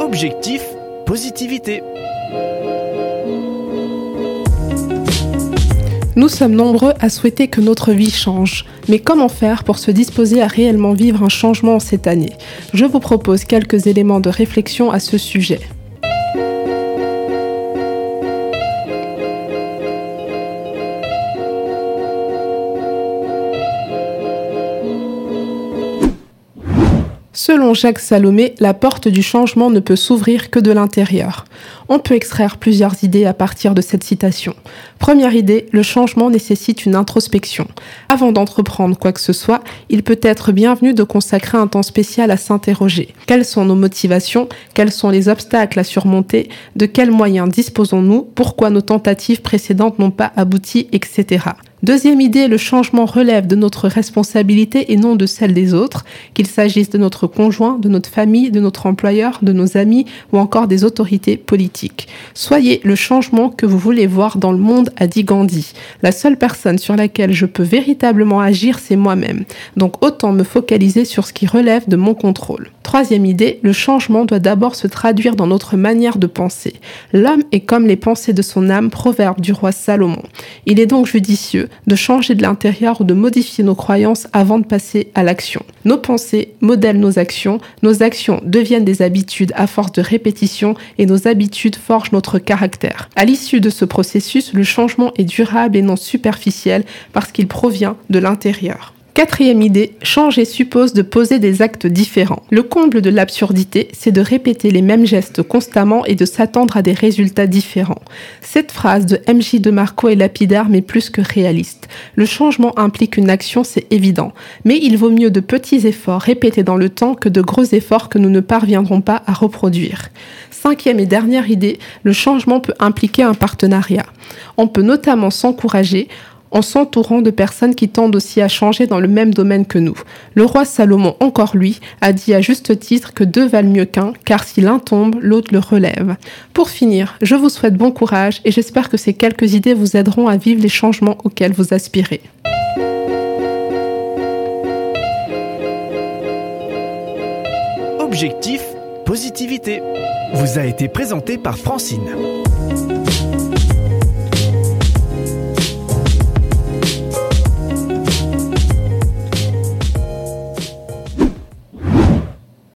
Objectif positivité. Nous sommes nombreux à souhaiter que notre vie change. Mais comment faire pour se disposer à réellement vivre un changement cette année? Je vous propose quelques éléments de réflexion à ce sujet. Selon Jacques Salomé, la porte du changement ne peut s'ouvrir que de l'intérieur. On peut extraire plusieurs idées à partir de cette citation. Première idée, le changement nécessite une introspection. Avant d'entreprendre quoi que ce soit, il peut être bienvenu de consacrer un temps spécial à s'interroger. Quelles sont nos motivations? Quels sont les obstacles à surmonter? De quels moyens disposons-nous? Pourquoi nos tentatives précédentes n'ont pas abouti? Etc. Deuxième idée, le changement relève de notre responsabilité et non de celle des autres, qu'il s'agisse de notre conjoint, de notre famille, de notre employeur, de nos amis ou encore des autorités politiques. Soyez le changement que vous voulez voir dans le monde, a dit Gandhi. La seule personne sur laquelle je peux véritablement agir, c'est moi-même. Donc autant me focaliser sur ce qui relève de mon contrôle. Troisième idée, le changement doit d'abord se traduire dans notre manière de penser. L'homme est comme les pensées de son âme, proverbe du roi Salomon. Il est donc judicieux de changer de l'intérieur ou de modifier nos croyances avant de passer à l'action. Nos pensées modèlent nos actions, nos actions deviennent des habitudes à force de répétition et nos habitudes forgent notre caractère. À l'issue de ce processus, le changement est durable et non superficiel parce qu'il provient de l'intérieur. Quatrième idée, changer suppose de poser des actes différents. Le comble de l'absurdité, c'est de répéter les mêmes gestes constamment et de s'attendre à des résultats différents. Cette phrase de MJ de Marco est lapidaire mais plus que réaliste. Le changement implique une action, c'est évident, mais il vaut mieux de petits efforts répétés dans le temps que de gros efforts que nous ne parviendrons pas à reproduire. Cinquième et dernière idée, le changement peut impliquer un partenariat. On peut notamment s'encourager en s'entourant de personnes qui tendent aussi à changer dans le même domaine que nous. Le roi Salomon, encore lui, a dit à juste titre que deux valent mieux qu'un, car si l'un tombe, l'autre le relève. Pour finir, je vous souhaite bon courage et j'espère que ces quelques idées vous aideront à vivre les changements auxquels vous aspirez. Objectif positivité vous a été présenté par Francine.